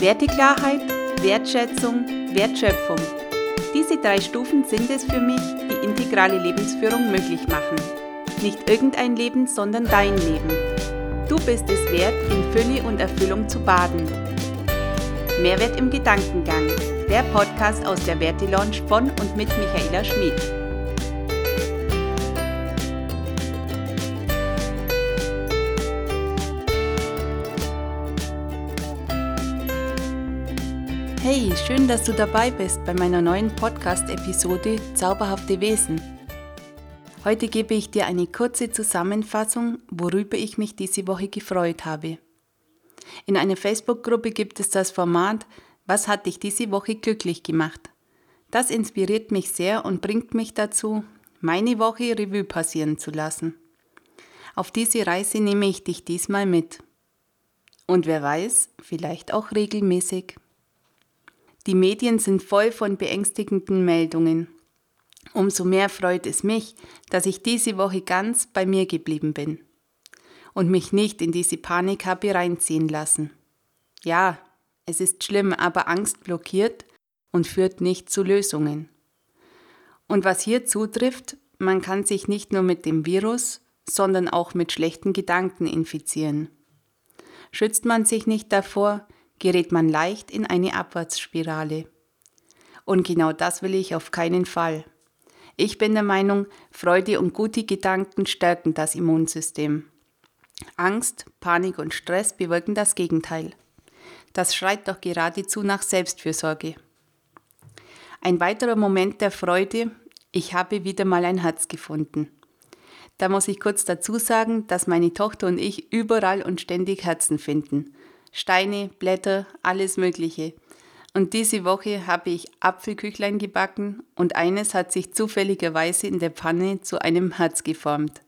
Werteklarheit, Wertschätzung, Wertschöpfung. Diese drei Stufen sind es für mich, die integrale Lebensführung möglich machen. Nicht irgendein Leben, sondern dein Leben. Du bist es wert, in Fülle und Erfüllung zu baden. Mehrwert im Gedankengang. Der Podcast aus der Werte Lounge von und mit Michaela Schmid. Hey, schön, dass du dabei bist bei meiner neuen Podcast-Episode Zauberhafte Wesen. Heute gebe ich dir eine kurze Zusammenfassung, worüber ich mich diese Woche gefreut habe. In einer Facebook-Gruppe gibt es das Format Was hat dich diese Woche glücklich gemacht? Das inspiriert mich sehr und bringt mich dazu, meine Woche Revue passieren zu lassen. Auf diese Reise nehme ich dich diesmal mit. Und wer weiß, vielleicht auch regelmäßig. Die Medien sind voll von beängstigenden Meldungen. Umso mehr freut es mich, dass ich diese Woche ganz bei mir geblieben bin und mich nicht in diese Panik habe reinziehen lassen. Ja, es ist schlimm, aber Angst blockiert und führt nicht zu Lösungen. Und was hier zutrifft, man kann sich nicht nur mit dem Virus, sondern auch mit schlechten Gedanken infizieren. Schützt man sich nicht davor, gerät man leicht in eine Abwärtsspirale. Und genau das will ich auf keinen Fall. Ich bin der Meinung, Freude und gute Gedanken stärken das Immunsystem. Angst, Panik und Stress bewirken das Gegenteil. Das schreit doch geradezu nach Selbstfürsorge. Ein weiterer Moment der Freude, ich habe wieder mal ein Herz gefunden. Da muss ich kurz dazu sagen, dass meine Tochter und ich überall und ständig Herzen finden Steine, Blätter, alles Mögliche. Und diese Woche habe ich Apfelküchlein gebacken und eines hat sich zufälligerweise in der Pfanne zu einem Herz geformt.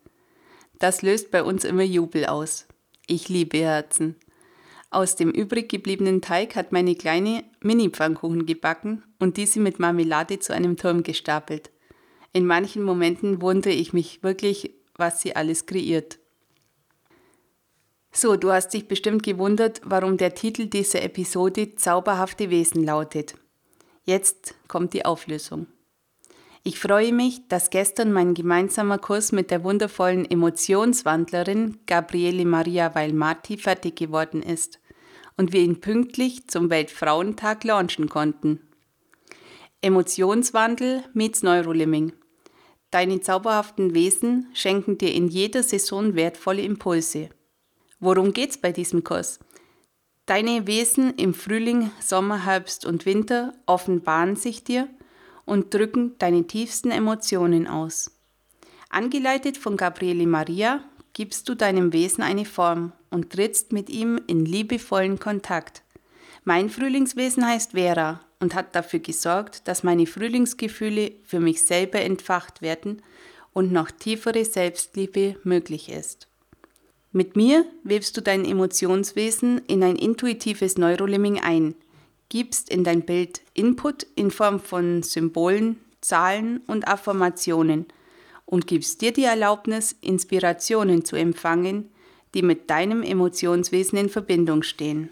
Das löst bei uns immer Jubel aus. Ich liebe Herzen. Aus dem übrig gebliebenen Teig hat meine kleine Mini-Pfannkuchen gebacken und diese mit Marmelade zu einem Turm gestapelt. In manchen Momenten wundere ich mich wirklich, was sie alles kreiert. So, du hast dich bestimmt gewundert, warum der Titel dieser Episode Zauberhafte Wesen lautet. Jetzt kommt die Auflösung. Ich freue mich, dass gestern mein gemeinsamer Kurs mit der wundervollen Emotionswandlerin Gabriele Maria Weilmarti fertig geworden ist und wir ihn pünktlich zum Weltfrauentag launchen konnten. Emotionswandel meets Neurolimming. Deine zauberhaften Wesen schenken dir in jeder Saison wertvolle Impulse. Worum geht's bei diesem Kurs? Deine Wesen im Frühling, Sommer, Herbst und Winter offenbaren sich dir und drücken deine tiefsten Emotionen aus. Angeleitet von Gabriele Maria gibst du deinem Wesen eine Form und trittst mit ihm in liebevollen Kontakt. Mein Frühlingswesen heißt Vera und hat dafür gesorgt, dass meine Frühlingsgefühle für mich selber entfacht werden und noch tiefere Selbstliebe möglich ist. Mit mir webst du dein Emotionswesen in ein intuitives Neurolimming ein, gibst in dein Bild Input in Form von Symbolen, Zahlen und Affirmationen und gibst dir die Erlaubnis, Inspirationen zu empfangen, die mit deinem Emotionswesen in Verbindung stehen.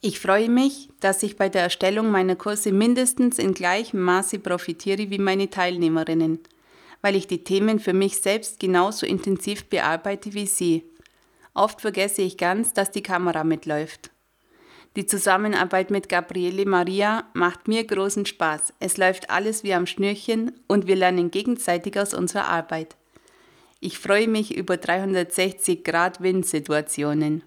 Ich freue mich, dass ich bei der Erstellung meiner Kurse mindestens in gleichem Maße profitiere wie meine Teilnehmerinnen, weil ich die Themen für mich selbst genauso intensiv bearbeite wie sie Oft vergesse ich ganz, dass die Kamera mitläuft. Die Zusammenarbeit mit Gabriele Maria macht mir großen Spaß. Es läuft alles wie am Schnürchen und wir lernen gegenseitig aus unserer Arbeit. Ich freue mich über 360 Grad Win-Situationen.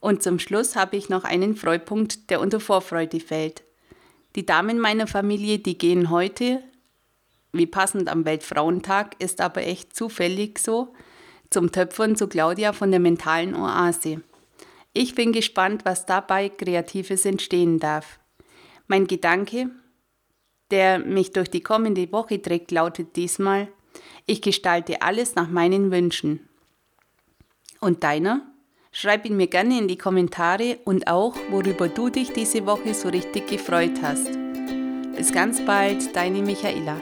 Und zum Schluss habe ich noch einen Freupunkt, der unter Vorfreude fällt. Die Damen meiner Familie, die gehen heute, wie passend am Weltfrauentag, ist aber echt zufällig so, zum Töpfern zu Claudia von der mentalen Oase. Ich bin gespannt, was dabei Kreatives entstehen darf. Mein Gedanke, der mich durch die kommende Woche trägt, lautet diesmal, ich gestalte alles nach meinen Wünschen. Und deiner? Schreib ihn mir gerne in die Kommentare und auch, worüber du dich diese Woche so richtig gefreut hast. Bis ganz bald, deine Michaela.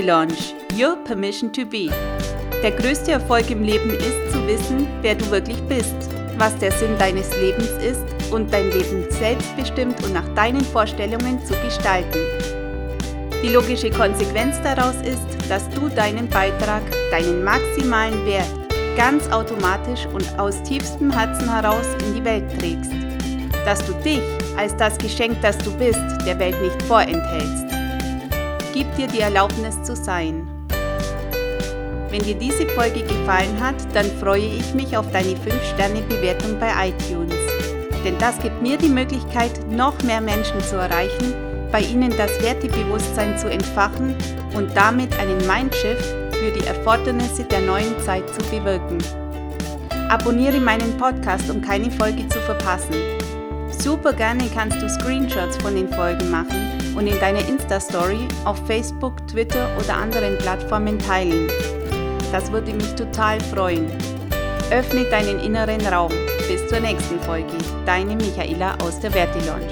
Launch, Your Permission to Be. Der größte Erfolg im Leben ist zu wissen, wer du wirklich bist, was der Sinn deines Lebens ist und dein Leben selbstbestimmt und nach deinen Vorstellungen zu gestalten. Die logische Konsequenz daraus ist, dass du deinen Beitrag, deinen maximalen Wert ganz automatisch und aus tiefstem Herzen heraus in die Welt trägst. Dass du dich als das Geschenk, das du bist, der Welt nicht vorenthältst. Gib dir die Erlaubnis zu sein. Wenn dir diese Folge gefallen hat, dann freue ich mich auf deine 5-Sterne-Bewertung bei iTunes. Denn das gibt mir die Möglichkeit, noch mehr Menschen zu erreichen, bei ihnen das Wertebewusstsein zu entfachen und damit einen Mindshift für die Erfordernisse der neuen Zeit zu bewirken. Abonniere meinen Podcast, um keine Folge zu verpassen. Super gerne kannst du Screenshots von den Folgen machen und in deiner Insta-Story auf Facebook, Twitter oder anderen Plattformen teilen. Das würde mich total freuen. Öffne deinen inneren Raum. Bis zur nächsten Folge. Deine Michaela aus der Verti Lounge.